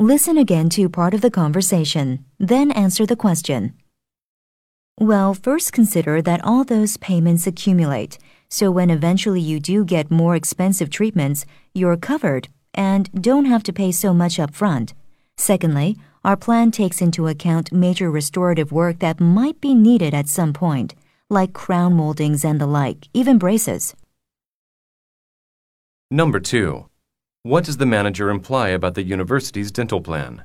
Listen again to part of the conversation, then answer the question. Well, first consider that all those payments accumulate, so when eventually you do get more expensive treatments, you're covered and don't have to pay so much up front. Secondly, our plan takes into account major restorative work that might be needed at some point, like crown moldings and the like, even braces. Number 2. What does the manager imply about the university's dental plan?